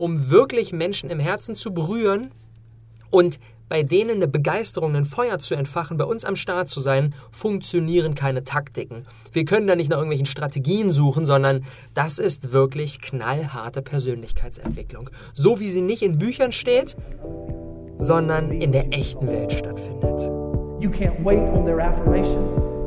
um wirklich Menschen im Herzen zu berühren und bei denen eine Begeisterung, ein Feuer zu entfachen, bei uns am Start zu sein, funktionieren keine Taktiken. Wir können da nicht nach irgendwelchen Strategien suchen, sondern das ist wirklich knallharte Persönlichkeitsentwicklung. So wie sie nicht in Büchern steht, sondern in der echten Welt stattfindet. You can't wait on their affirmation.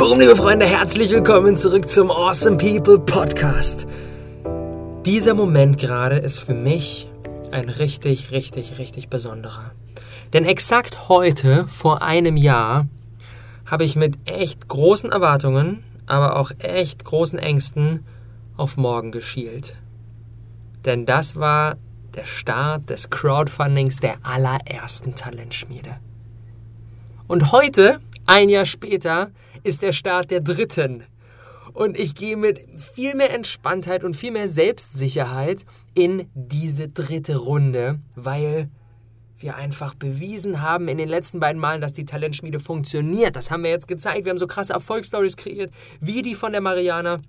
Boom, liebe Freunde, herzlich willkommen zurück zum Awesome People Podcast. Dieser Moment gerade ist für mich ein richtig, richtig, richtig besonderer. Denn exakt heute, vor einem Jahr, habe ich mit echt großen Erwartungen, aber auch echt großen Ängsten auf morgen geschielt. Denn das war der Start des Crowdfundings der allerersten Talentschmiede. Und heute, ein Jahr später, ist der Start der dritten. Und ich gehe mit viel mehr Entspanntheit und viel mehr Selbstsicherheit in diese dritte Runde, weil wir einfach bewiesen haben in den letzten beiden Malen, dass die Talentschmiede funktioniert. Das haben wir jetzt gezeigt. Wir haben so krasse Erfolgsstories kreiert, wie die von der Mariana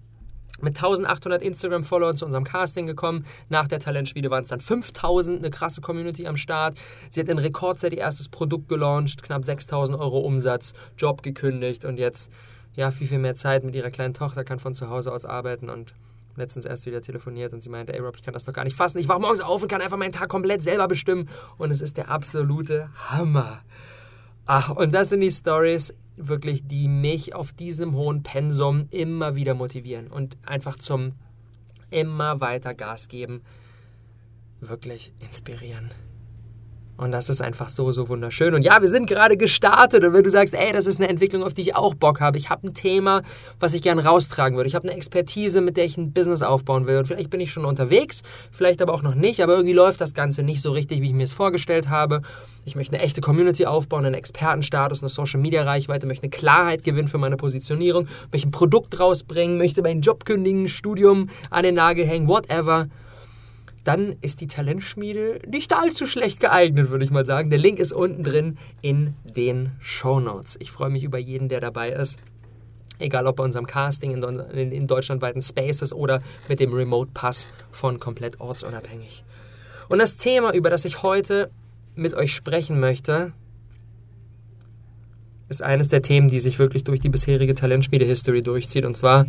mit 1800 Instagram-Followern zu unserem Casting gekommen. Nach der Talentschmiede waren es dann 5000, eine krasse Community am Start. Sie hat in Rekordzeit ihr erstes Produkt gelauncht, knapp 6000 Euro Umsatz, Job gekündigt und jetzt ja viel, viel mehr Zeit mit ihrer kleinen Tochter, kann von zu Hause aus arbeiten und letztens erst wieder telefoniert und sie meinte, ey Rob, ich kann das doch gar nicht fassen. Ich wache morgens auf und kann einfach meinen Tag komplett selber bestimmen und es ist der absolute Hammer. Ach, und das sind die Stories, wirklich, die mich auf diesem hohen Pensum immer wieder motivieren und einfach zum immer weiter Gas geben, wirklich inspirieren. Und das ist einfach so, so wunderschön. Und ja, wir sind gerade gestartet. Und wenn du sagst, ey, das ist eine Entwicklung, auf die ich auch Bock habe, ich habe ein Thema, was ich gerne raustragen würde. Ich habe eine Expertise, mit der ich ein Business aufbauen will. Und vielleicht bin ich schon unterwegs, vielleicht aber auch noch nicht. Aber irgendwie läuft das Ganze nicht so richtig, wie ich mir es vorgestellt habe. Ich möchte eine echte Community aufbauen, einen Expertenstatus, eine Social-Media-Reichweite, möchte eine Klarheit gewinnen für meine Positionierung, möchte ein Produkt rausbringen, möchte meinen Job kündigen, Studium an den Nagel hängen, whatever dann ist die Talentschmiede nicht allzu schlecht geeignet, würde ich mal sagen. Der Link ist unten drin in den Show Notes. Ich freue mich über jeden, der dabei ist. Egal ob bei unserem Casting in, in, in deutschlandweiten Spaces oder mit dem Remote Pass von komplett ortsunabhängig. Und das Thema, über das ich heute mit euch sprechen möchte, ist eines der Themen, die sich wirklich durch die bisherige Talentschmiede-History durchzieht. Und zwar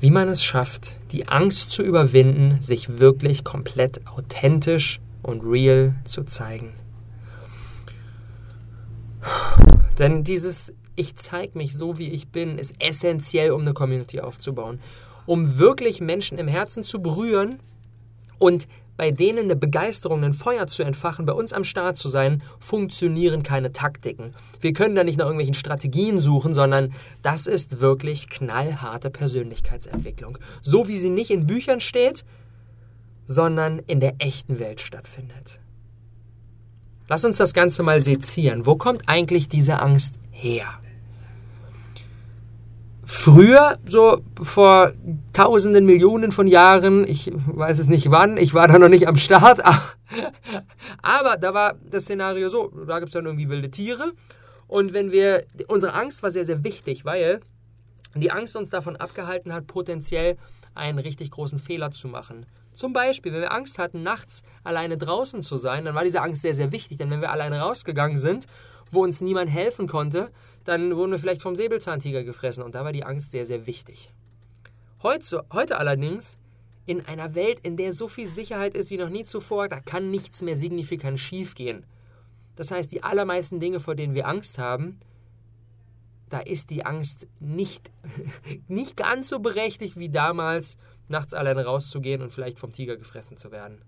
wie man es schafft, die Angst zu überwinden, sich wirklich komplett authentisch und real zu zeigen. Denn dieses Ich zeige mich so, wie ich bin, ist essentiell, um eine Community aufzubauen. Um wirklich Menschen im Herzen zu berühren und bei denen eine Begeisterung, ein Feuer zu entfachen, bei uns am Start zu sein, funktionieren keine Taktiken. Wir können da nicht nach irgendwelchen Strategien suchen, sondern das ist wirklich knallharte Persönlichkeitsentwicklung. So wie sie nicht in Büchern steht, sondern in der echten Welt stattfindet. Lass uns das Ganze mal sezieren. Wo kommt eigentlich diese Angst her? Früher, so vor tausenden, Millionen von Jahren, ich weiß es nicht wann, ich war da noch nicht am Start, aber da war das Szenario so, da gibt es dann irgendwie wilde Tiere und wenn wir, unsere Angst war sehr, sehr wichtig, weil die Angst uns davon abgehalten hat, potenziell einen richtig großen Fehler zu machen. Zum Beispiel, wenn wir Angst hatten, nachts alleine draußen zu sein, dann war diese Angst sehr, sehr wichtig, denn wenn wir alleine rausgegangen sind, wo uns niemand helfen konnte, dann wurden wir vielleicht vom Säbelzahntiger gefressen und da war die Angst sehr, sehr wichtig. Heute, heute allerdings, in einer Welt, in der so viel Sicherheit ist wie noch nie zuvor, da kann nichts mehr signifikant schiefgehen. Das heißt, die allermeisten Dinge, vor denen wir Angst haben, da ist die Angst nicht, nicht ganz so berechtigt wie damals, nachts alleine rauszugehen und vielleicht vom Tiger gefressen zu werden.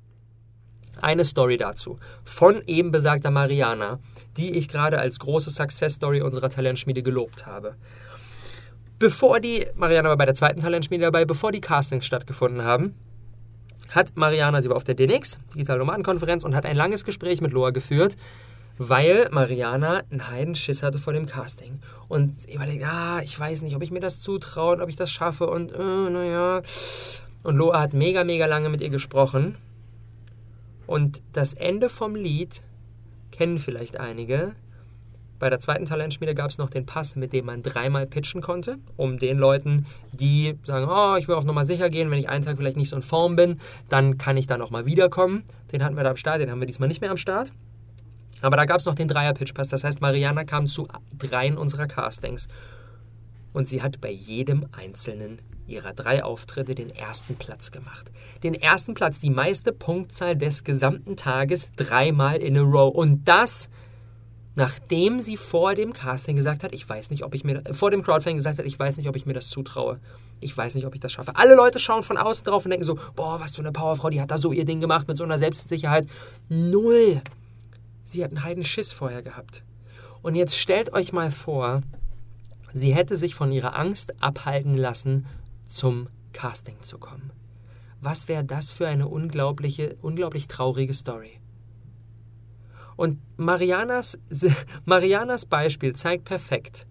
Eine Story dazu von eben besagter Mariana, die ich gerade als große Success Story unserer Talentschmiede gelobt habe. Bevor die, Mariana war bei der zweiten Talentschmiede dabei, bevor die Castings stattgefunden haben, hat Mariana, sie war auf der DNX, Digital Nomadenkonferenz, und hat ein langes Gespräch mit Loa geführt, weil Mariana einen Heidenschiss hatte vor dem Casting. Und überlegt, ah, ich weiß nicht, ob ich mir das zutraue und ob ich das schaffe und äh, naja. Und Loa hat mega, mega lange mit ihr gesprochen. Und das Ende vom Lied kennen vielleicht einige. Bei der zweiten Talentschmiede gab es noch den Pass, mit dem man dreimal pitchen konnte, um den Leuten, die sagen, oh, ich will auf Nummer sicher gehen, wenn ich einen Tag vielleicht nicht so in Form bin, dann kann ich da nochmal wiederkommen. Den hatten wir da am Start, den haben wir diesmal nicht mehr am Start. Aber da gab es noch den Dreier-Pitch-Pass, das heißt, Mariana kam zu dreien unserer Castings. Und sie hat bei jedem einzelnen ihrer drei Auftritte den ersten Platz gemacht. Den ersten Platz, die meiste Punktzahl des gesamten Tages, dreimal in a row. Und das, nachdem sie vor dem Casting gesagt hat, ich weiß nicht, ob ich mir, vor dem Crowdfunding gesagt hat, ich weiß nicht, ob ich mir das zutraue. Ich weiß nicht, ob ich das schaffe. Alle Leute schauen von außen drauf und denken so, boah, was für eine Powerfrau, die hat da so ihr Ding gemacht mit so einer Selbstsicherheit. Null. Sie hat einen heiden Schiss vorher gehabt. Und jetzt stellt euch mal vor, sie hätte sich von ihrer Angst abhalten lassen, zum Casting zu kommen. Was wäre das für eine unglaubliche, unglaublich traurige Story? Und Marianas, Marianas Beispiel zeigt perfekt,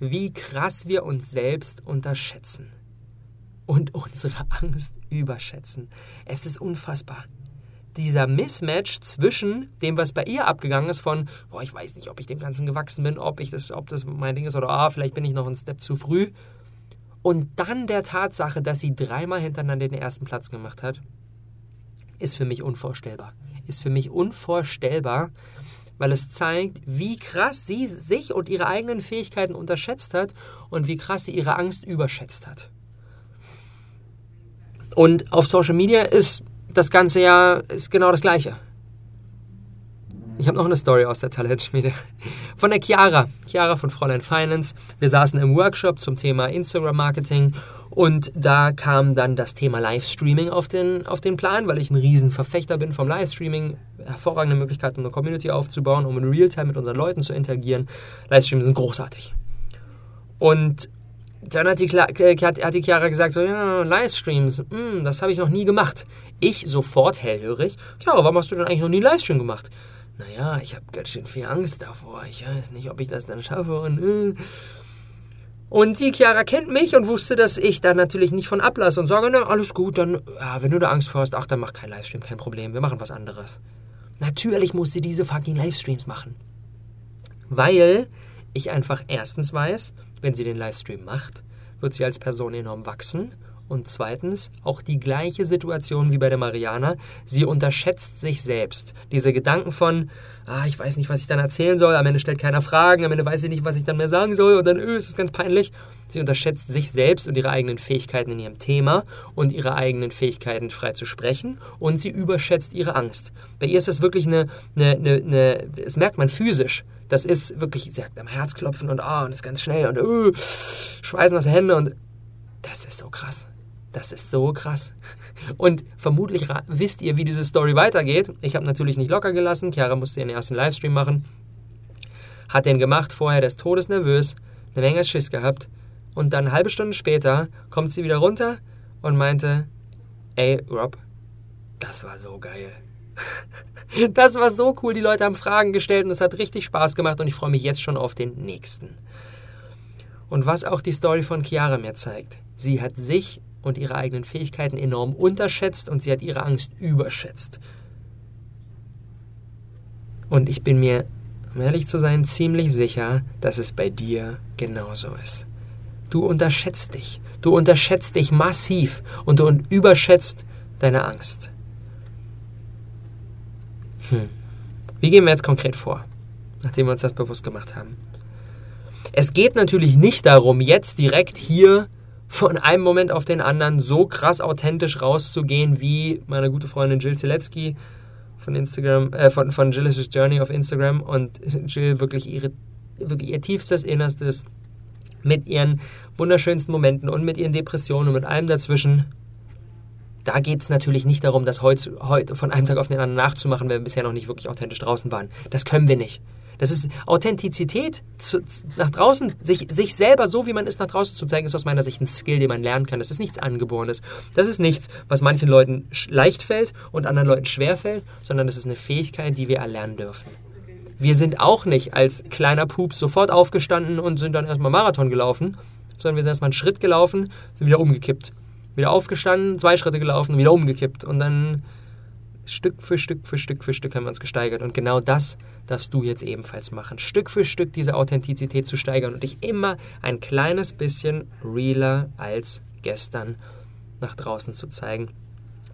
wie krass wir uns selbst unterschätzen und unsere Angst überschätzen. Es ist unfassbar. Dieser Mismatch zwischen dem, was bei ihr abgegangen ist, von, boah, ich weiß nicht, ob ich dem Ganzen gewachsen bin, ob ich das, ob das mein Ding ist oder ah, vielleicht bin ich noch einen Step zu früh, und dann der Tatsache, dass sie dreimal hintereinander den ersten Platz gemacht hat, ist für mich unvorstellbar. Ist für mich unvorstellbar, weil es zeigt, wie krass sie sich und ihre eigenen Fähigkeiten unterschätzt hat und wie krass sie ihre Angst überschätzt hat. Und auf Social Media ist das Ganze ja ist genau das Gleiche. Ich habe noch eine Story aus der Talentschmiede. Von der Chiara. Chiara von Fräulein Finance. Wir saßen im Workshop zum Thema Instagram-Marketing und da kam dann das Thema Livestreaming auf den, auf den Plan, weil ich ein Riesenverfechter bin vom Livestreaming. Hervorragende Möglichkeit, um eine Community aufzubauen, um in Realtime mit unseren Leuten zu interagieren. Livestreams sind großartig. Und dann hat die, äh, hat die Chiara gesagt, so, ja, Livestreams, mh, hm, das habe ich noch nie gemacht. Ich sofort hellhörig, Chiara, warum hast du denn eigentlich noch nie Livestream gemacht? naja, ich habe ganz schön viel Angst davor. Ich weiß nicht, ob ich das dann schaffe. Und, äh. und die Chiara kennt mich und wusste, dass ich da natürlich nicht von ablasse und sage, na, alles gut, dann, ja, wenn du da Angst vor hast, ach, dann mach kein Livestream, kein Problem, wir machen was anderes. Natürlich muss sie diese fucking Livestreams machen. Weil ich einfach erstens weiß, wenn sie den Livestream macht, wird sie als Person enorm wachsen und zweitens auch die gleiche Situation wie bei der Mariana. Sie unterschätzt sich selbst. Diese Gedanken von, ah, ich weiß nicht, was ich dann erzählen soll, am Ende stellt keiner Fragen, am Ende weiß ich nicht, was ich dann mehr sagen soll und dann, öh, ist es ganz peinlich. Sie unterschätzt sich selbst und ihre eigenen Fähigkeiten in ihrem Thema und ihre eigenen Fähigkeiten frei zu sprechen und sie überschätzt ihre Angst. Bei ihr ist das wirklich eine, eine, eine, eine das merkt man physisch. Das ist wirklich, sie hat am Herzklopfen und ah, oh, und ist ganz schnell und öh, schweißen aus Hände und das ist so krass. Das ist so krass. Und vermutlich wisst ihr, wie diese Story weitergeht. Ich habe natürlich nicht locker gelassen. Chiara musste ihren ersten Livestream machen. Hat den gemacht, vorher des Todes nervös, eine Menge Schiss gehabt. Und dann eine halbe Stunde später kommt sie wieder runter und meinte, ey, Rob, das war so geil. Das war so cool. Die Leute haben Fragen gestellt und es hat richtig Spaß gemacht und ich freue mich jetzt schon auf den nächsten. Und was auch die Story von Chiara mir zeigt, sie hat sich und ihre eigenen Fähigkeiten enorm unterschätzt und sie hat ihre Angst überschätzt. Und ich bin mir, um ehrlich zu sein, ziemlich sicher, dass es bei dir genauso ist. Du unterschätzt dich. Du unterschätzt dich massiv und du überschätzt deine Angst. Hm. Wie gehen wir jetzt konkret vor, nachdem wir uns das bewusst gemacht haben? Es geht natürlich nicht darum, jetzt direkt hier von einem Moment auf den anderen so krass authentisch rauszugehen, wie meine gute Freundin Jill Zielecki von Instagram, äh, von, von Jill's Journey auf Instagram und Jill wirklich ihre, wirklich ihr tiefstes Innerstes mit ihren wunderschönsten Momenten und mit ihren Depressionen und mit allem dazwischen. Da geht es natürlich nicht darum, das heute, heute von einem Tag auf den anderen nachzumachen, wenn wir bisher noch nicht wirklich authentisch draußen waren. Das können wir nicht. Das ist Authentizität zu, nach draußen, sich, sich selber so, wie man ist, nach draußen zu zeigen, ist aus meiner Sicht ein Skill, den man lernen kann. Das ist nichts Angeborenes. Das ist nichts, was manchen Leuten leicht fällt und anderen Leuten schwer fällt, sondern das ist eine Fähigkeit, die wir erlernen dürfen. Wir sind auch nicht als kleiner Pups sofort aufgestanden und sind dann erstmal Marathon gelaufen, sondern wir sind erstmal einen Schritt gelaufen, sind wieder umgekippt. Wieder aufgestanden, zwei Schritte gelaufen, wieder umgekippt. Und dann Stück für Stück für Stück für Stück haben wir uns gesteigert. Und genau das darfst du jetzt ebenfalls machen. Stück für Stück diese Authentizität zu steigern und dich immer ein kleines bisschen realer als gestern nach draußen zu zeigen.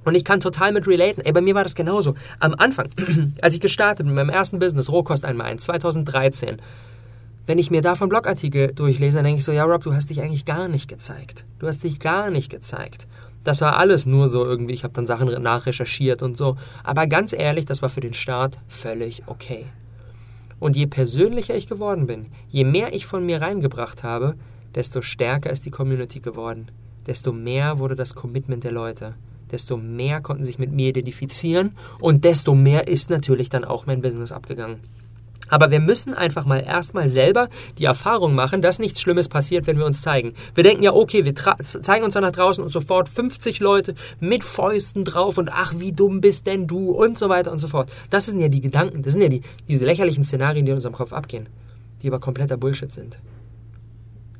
Und ich kann total mit relaten. Ey, bei mir war das genauso. Am Anfang, als ich gestartet mit meinem ersten Business, Rohkost einmal ein, 2013, wenn ich mir davon Blogartikel durchlese, dann denke ich so, ja Rob, du hast dich eigentlich gar nicht gezeigt. Du hast dich gar nicht gezeigt. Das war alles nur so irgendwie, ich habe dann Sachen nachrecherchiert und so. Aber ganz ehrlich, das war für den Start völlig okay. Und je persönlicher ich geworden bin, je mehr ich von mir reingebracht habe, desto stärker ist die Community geworden. Desto mehr wurde das Commitment der Leute. Desto mehr konnten sich mit mir identifizieren und desto mehr ist natürlich dann auch mein Business abgegangen. Aber wir müssen einfach mal erstmal selber die Erfahrung machen, dass nichts Schlimmes passiert, wenn wir uns zeigen. Wir denken ja, okay, wir zeigen uns dann nach draußen und sofort 50 Leute mit Fäusten drauf und ach, wie dumm bist denn du und so weiter und so fort. Das sind ja die Gedanken, das sind ja die, diese lächerlichen Szenarien, die in unserem Kopf abgehen, die aber kompletter Bullshit sind.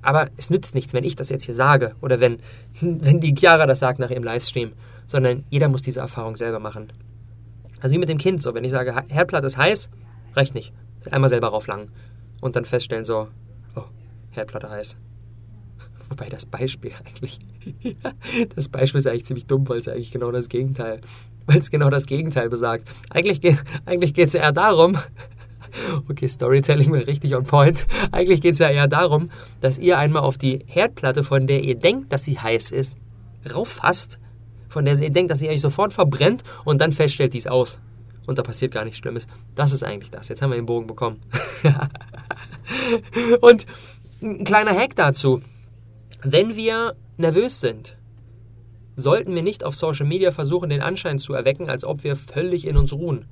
Aber es nützt nichts, wenn ich das jetzt hier sage oder wenn, wenn die Chiara das sagt nach ihrem Livestream, sondern jeder muss diese Erfahrung selber machen. Also wie mit dem Kind so, wenn ich sage, Herdplatte ist heiß, reicht nicht. Einmal selber rauflangen und dann feststellen so, oh, Herdplatte heiß. Wobei das Beispiel eigentlich, das Beispiel ist eigentlich ziemlich dumm, weil es eigentlich genau das Gegenteil, weil es genau das Gegenteil besagt. Eigentlich, eigentlich geht es eher darum, okay, Storytelling wäre richtig on point. Eigentlich geht es ja eher darum, dass ihr einmal auf die Herdplatte, von der ihr denkt, dass sie heiß ist, rauffasst, von der ihr denkt, dass sie euch sofort verbrennt und dann feststellt, die ist aus und da passiert gar nichts Schlimmes. Das ist eigentlich das. Jetzt haben wir den Bogen bekommen. und ein kleiner Hack dazu. Wenn wir nervös sind, sollten wir nicht auf Social Media versuchen, den Anschein zu erwecken, als ob wir völlig in uns ruhen.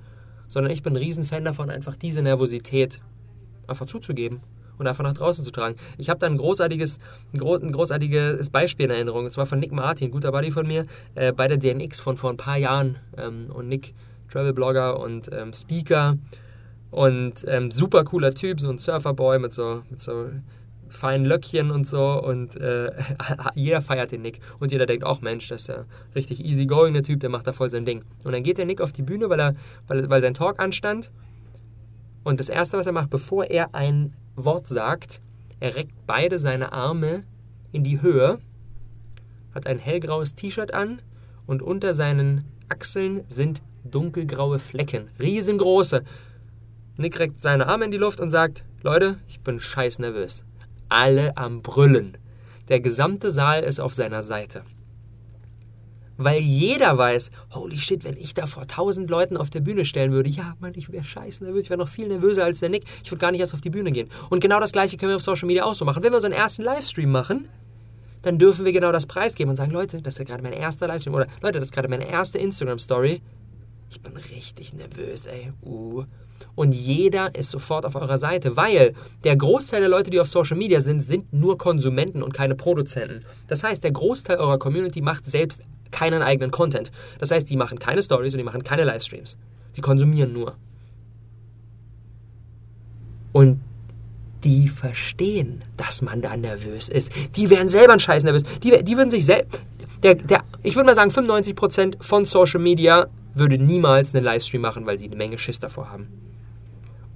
Sondern ich bin ein Riesenfan davon, einfach diese Nervosität einfach zuzugeben und einfach nach draußen zu tragen. Ich habe da ein großartiges, ein, groß, ein, großartiges Beispiel in Erinnerung, und zwar von Nick Martin, guter Buddy von mir, äh, bei der DNX von vor ein paar Jahren. Ähm, und Nick Travel-Blogger und ähm, Speaker und ähm, super cooler Typ, so ein Surferboy mit so, mit so feinen Löckchen und so und äh, jeder feiert den Nick und jeder denkt auch, Mensch, das ist ja richtig easygoing, der Typ, der macht da voll sein Ding. Und dann geht der Nick auf die Bühne, weil, er, weil, weil sein Talk anstand und das Erste, was er macht, bevor er ein Wort sagt, er reckt beide seine Arme in die Höhe, hat ein hellgraues T-Shirt an und unter seinen Achseln sind dunkelgraue Flecken, riesengroße. Nick reckt seine Arme in die Luft und sagt, Leute, ich bin scheiß nervös. Alle am Brüllen. Der gesamte Saal ist auf seiner Seite. Weil jeder weiß, holy shit, wenn ich da vor tausend Leuten auf der Bühne stellen würde, ja, Mann, ich wäre scheiß nervös, ich wäre noch viel nervöser als der Nick, ich würde gar nicht erst auf die Bühne gehen. Und genau das gleiche können wir auf Social Media auch so machen. Wenn wir unseren ersten Livestream machen, dann dürfen wir genau das preisgeben und sagen, Leute, das ist gerade mein erster Livestream oder Leute, das ist gerade meine erste Instagram-Story. Ich bin richtig nervös, ey. Uh. Und jeder ist sofort auf eurer Seite, weil der Großteil der Leute, die auf Social Media sind, sind nur Konsumenten und keine Produzenten. Das heißt, der Großteil eurer Community macht selbst keinen eigenen Content. Das heißt, die machen keine Stories und die machen keine Livestreams. Die konsumieren nur. Und die verstehen, dass man da nervös ist. Die wären selber ein Scheiß nervös. Die, die würden sich selbst. Der, der, ich würde mal sagen, 95% von Social Media würde niemals einen Livestream machen, weil sie eine Menge Schiss davor haben.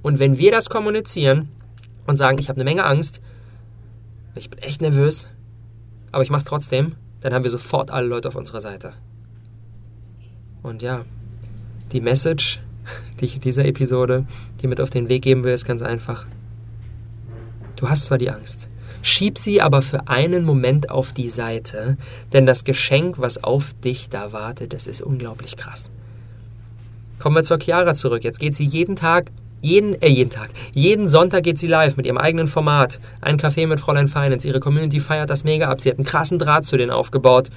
Und wenn wir das kommunizieren und sagen, ich habe eine Menge Angst, ich bin echt nervös, aber ich mache es trotzdem, dann haben wir sofort alle Leute auf unserer Seite. Und ja, die Message, die ich in dieser Episode dir mit auf den Weg geben will, ist ganz einfach. Du hast zwar die Angst, schieb sie aber für einen Moment auf die Seite, denn das Geschenk, was auf dich da wartet, das ist unglaublich krass. Kommen wir zur Chiara zurück. Jetzt geht sie jeden Tag, jeden, äh, jeden Tag, jeden Sonntag geht sie live mit ihrem eigenen Format. Ein Café mit Fräulein Finance. Ihre Community feiert das mega ab. Sie hat einen krassen Draht zu denen aufgebaut.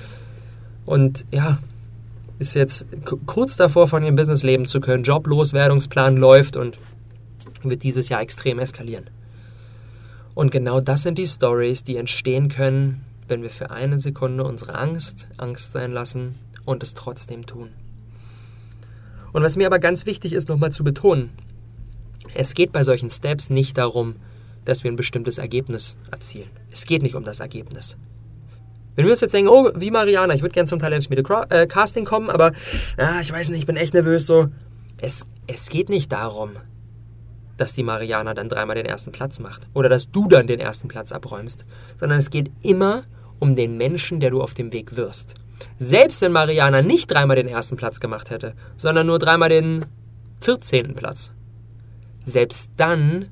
Und ja, ist jetzt kurz davor, von ihrem Business leben zu können. Jobloswerdungsplan läuft und wird dieses Jahr extrem eskalieren. Und genau das sind die Stories, die entstehen können, wenn wir für eine Sekunde unsere Angst Angst sein lassen und es trotzdem tun. Und was mir aber ganz wichtig ist, nochmal zu betonen, Es geht bei solchen Steps nicht darum, dass wir ein bestimmtes Ergebnis erzielen. Es geht nicht um das Ergebnis. Wenn wir uns jetzt denken, oh, wie Mariana, ich würde gerne zum Talentschmiede äh, Casting kommen, aber ja, ich weiß nicht, ich bin echt nervös so. Es, es geht nicht darum, dass die Mariana dann dreimal den ersten Platz macht oder dass du dann den ersten Platz abräumst, sondern es geht immer um den Menschen, der du auf dem Weg wirst. Selbst wenn Mariana nicht dreimal den ersten Platz gemacht hätte, sondern nur dreimal den 14. Platz, selbst dann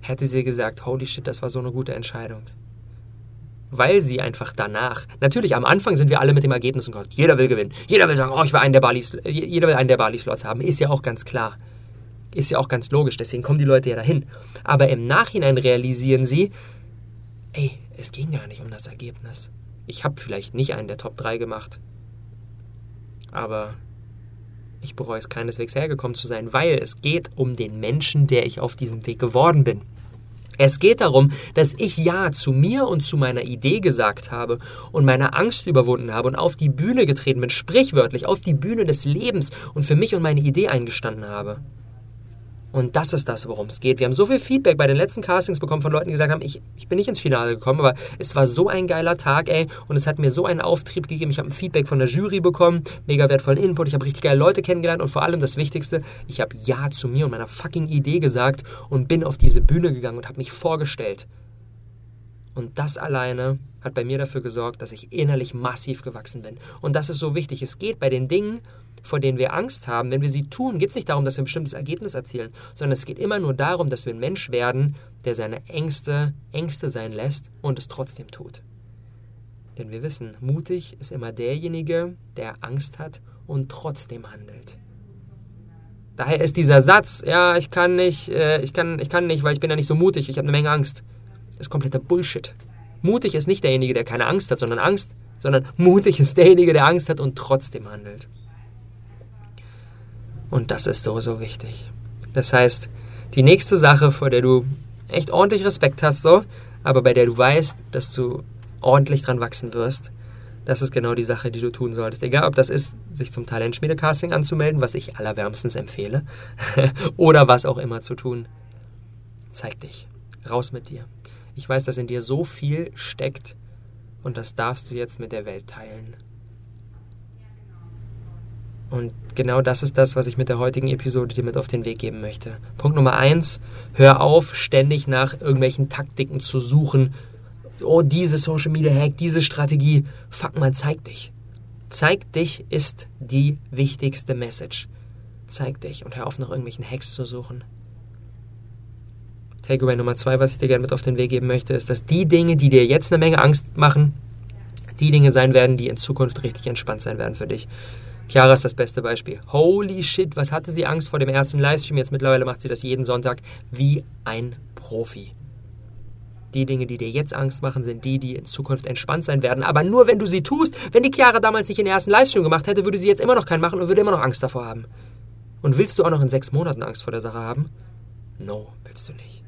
hätte sie gesagt, holy shit, das war so eine gute Entscheidung. Weil sie einfach danach, natürlich am Anfang sind wir alle mit dem Ergebnis in Gott. Jeder will gewinnen. Jeder will sagen, oh, ich will einen der Bali, jeder will einen der Bali-Slots haben. Ist ja auch ganz klar. Ist ja auch ganz logisch. Deswegen kommen die Leute ja dahin. Aber im Nachhinein realisieren sie, ey, es ging gar nicht um das Ergebnis. Ich habe vielleicht nicht einen der Top 3 gemacht. Aber ich bereue es keineswegs hergekommen zu sein, weil es geht um den Menschen, der ich auf diesem Weg geworden bin. Es geht darum, dass ich Ja zu mir und zu meiner Idee gesagt habe und meine Angst überwunden habe und auf die Bühne getreten bin, sprichwörtlich auf die Bühne des Lebens und für mich und meine Idee eingestanden habe. Und das ist das, worum es geht. Wir haben so viel Feedback bei den letzten Castings bekommen von Leuten, die gesagt haben, ich, ich bin nicht ins Finale gekommen, aber es war so ein geiler Tag, ey. Und es hat mir so einen Auftrieb gegeben. Ich habe ein Feedback von der Jury bekommen, mega wertvollen Input. Ich habe richtig geile Leute kennengelernt und vor allem das Wichtigste, ich habe Ja zu mir und meiner fucking Idee gesagt und bin auf diese Bühne gegangen und habe mich vorgestellt. Und das alleine hat bei mir dafür gesorgt, dass ich innerlich massiv gewachsen bin. Und das ist so wichtig. Es geht bei den Dingen, vor denen wir Angst haben, wenn wir sie tun, geht es nicht darum, dass wir ein bestimmtes Ergebnis erzielen, sondern es geht immer nur darum, dass wir ein Mensch werden, der seine Ängste Ängste sein lässt und es trotzdem tut. Denn wir wissen, mutig ist immer derjenige, der Angst hat und trotzdem handelt. Daher ist dieser Satz, ja, ich kann nicht, äh, ich kann, ich kann nicht, weil ich bin ja nicht so mutig, ich habe eine Menge Angst, ist kompletter Bullshit. Mutig ist nicht derjenige, der keine Angst hat, sondern Angst, sondern mutig ist derjenige, der Angst hat und trotzdem handelt. Und das ist so, so wichtig. Das heißt, die nächste Sache, vor der du echt ordentlich Respekt hast, so, aber bei der du weißt, dass du ordentlich dran wachsen wirst, das ist genau die Sache, die du tun solltest. Egal, ob das ist, sich zum Talentschmiede-Casting anzumelden, was ich allerwärmstens empfehle, oder was auch immer zu tun. Zeig dich. Raus mit dir. Ich weiß, dass in dir so viel steckt und das darfst du jetzt mit der Welt teilen. Und genau das ist das, was ich mit der heutigen Episode dir mit auf den Weg geben möchte. Punkt Nummer eins, hör auf, ständig nach irgendwelchen Taktiken zu suchen. Oh, diese Social Media Hack, diese Strategie. Fuck mal, zeig dich. Zeig dich ist die wichtigste Message. Zeig dich und hör auf, nach irgendwelchen Hacks zu suchen. Takeaway Nummer zwei, was ich dir gerne mit auf den Weg geben möchte, ist, dass die Dinge, die dir jetzt eine Menge Angst machen, die Dinge sein werden, die in Zukunft richtig entspannt sein werden für dich. Chiara ist das beste Beispiel. Holy shit, was hatte sie Angst vor dem ersten Livestream? Jetzt mittlerweile macht sie das jeden Sonntag wie ein Profi. Die Dinge, die dir jetzt Angst machen, sind die, die in Zukunft entspannt sein werden. Aber nur wenn du sie tust. Wenn die Chiara damals nicht den ersten Livestream gemacht hätte, würde sie jetzt immer noch keinen machen und würde immer noch Angst davor haben. Und willst du auch noch in sechs Monaten Angst vor der Sache haben? No, willst du nicht.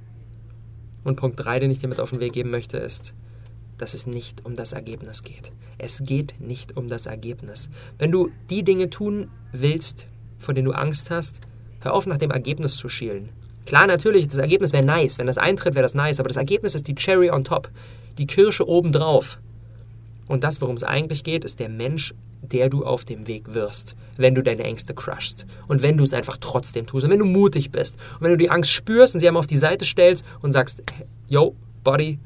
Und Punkt 3, den ich dir mit auf den Weg geben möchte, ist, dass es nicht um das Ergebnis geht. Es geht nicht um das Ergebnis. Wenn du die Dinge tun willst, von denen du Angst hast, hör auf, nach dem Ergebnis zu schielen. Klar, natürlich, das Ergebnis wäre nice. Wenn das eintritt, wäre das nice. Aber das Ergebnis ist die Cherry on top. Die Kirsche obendrauf. Und das, worum es eigentlich geht, ist der Mensch, der du auf dem Weg wirst, wenn du deine Ängste crushst. Und wenn du es einfach trotzdem tust. Und wenn du mutig bist. Und wenn du die Angst spürst und sie einmal auf die Seite stellst und sagst, yo, Body,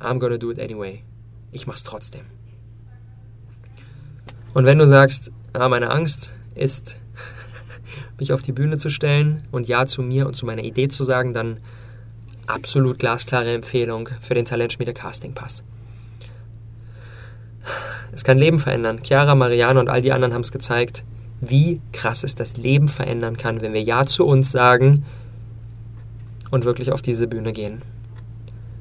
I'm gonna do it anyway. Ich mach's trotzdem. Und wenn du sagst, ah, meine Angst ist, mich auf die Bühne zu stellen und Ja zu mir und zu meiner Idee zu sagen, dann absolut glasklare Empfehlung für den Talentschmiede Casting Pass. Es kann Leben verändern. Chiara, Marianne und all die anderen haben es gezeigt, wie krass es das Leben verändern kann, wenn wir Ja zu uns sagen und wirklich auf diese Bühne gehen.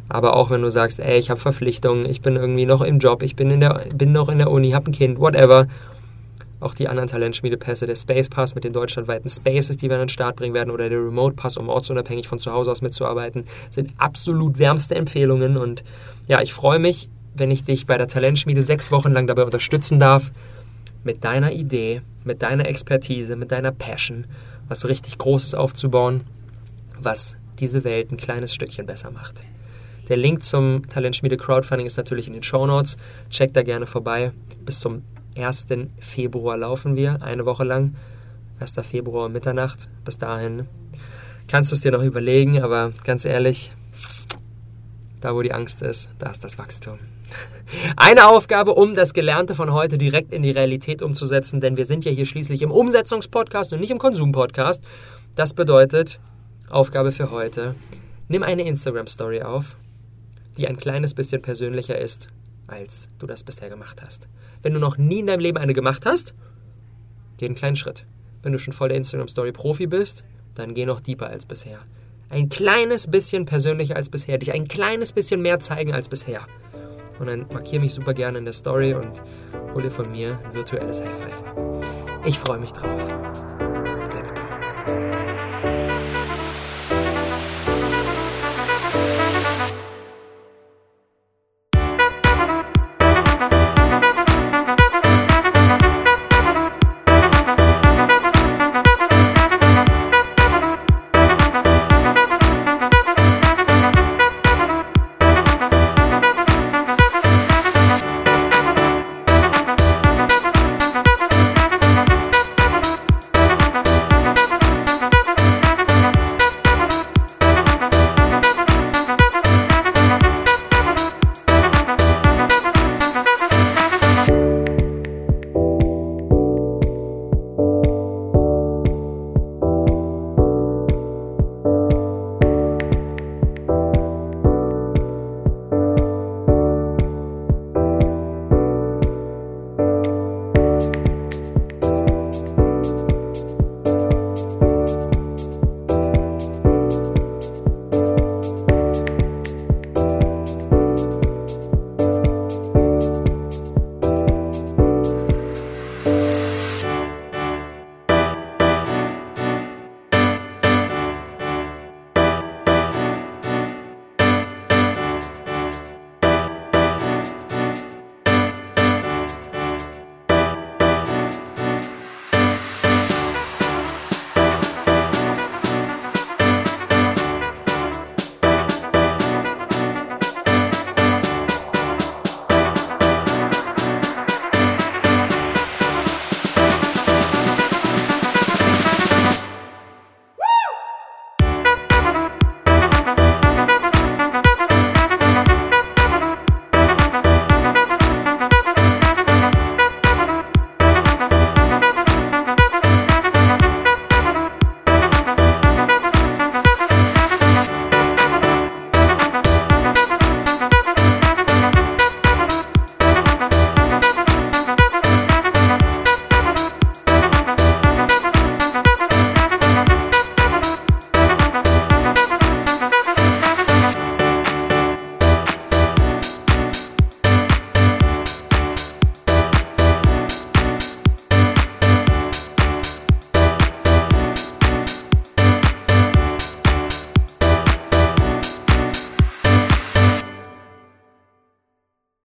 Aber auch wenn du sagst, ey, ich habe Verpflichtungen, ich bin irgendwie noch im Job, ich bin, in der, bin noch in der Uni, habe ein Kind, whatever. Auch die anderen Talentschmiedepässe, der Space Pass mit den deutschlandweiten Spaces, die wir an den Start bringen werden, oder der Remote Pass, um ortsunabhängig von zu Hause aus mitzuarbeiten, sind absolut wärmste Empfehlungen. Und ja, ich freue mich, wenn ich dich bei der Talentschmiede sechs Wochen lang dabei unterstützen darf, mit deiner Idee, mit deiner Expertise, mit deiner Passion, was richtig Großes aufzubauen was diese Welt ein kleines Stückchen besser macht. Der Link zum Talentschmiede Crowdfunding ist natürlich in den Show Notes. Checkt da gerne vorbei. Bis zum 1. Februar laufen wir, eine Woche lang. 1. Februar Mitternacht. Bis dahin kannst du es dir noch überlegen, aber ganz ehrlich, da wo die Angst ist, da ist das Wachstum. Eine Aufgabe, um das Gelernte von heute direkt in die Realität umzusetzen, denn wir sind ja hier schließlich im Umsetzungspodcast und nicht im Konsumpodcast. Das bedeutet, Aufgabe für heute, nimm eine Instagram-Story auf, die ein kleines bisschen persönlicher ist, als du das bisher gemacht hast. Wenn du noch nie in deinem Leben eine gemacht hast, geh einen kleinen Schritt. Wenn du schon voll der Instagram-Story-Profi bist, dann geh noch deeper als bisher. Ein kleines bisschen persönlicher als bisher, dich ein kleines bisschen mehr zeigen als bisher. Und dann markiere mich super gerne in der Story und hol dir von mir ein virtuelles High Five. Ich freue mich drauf.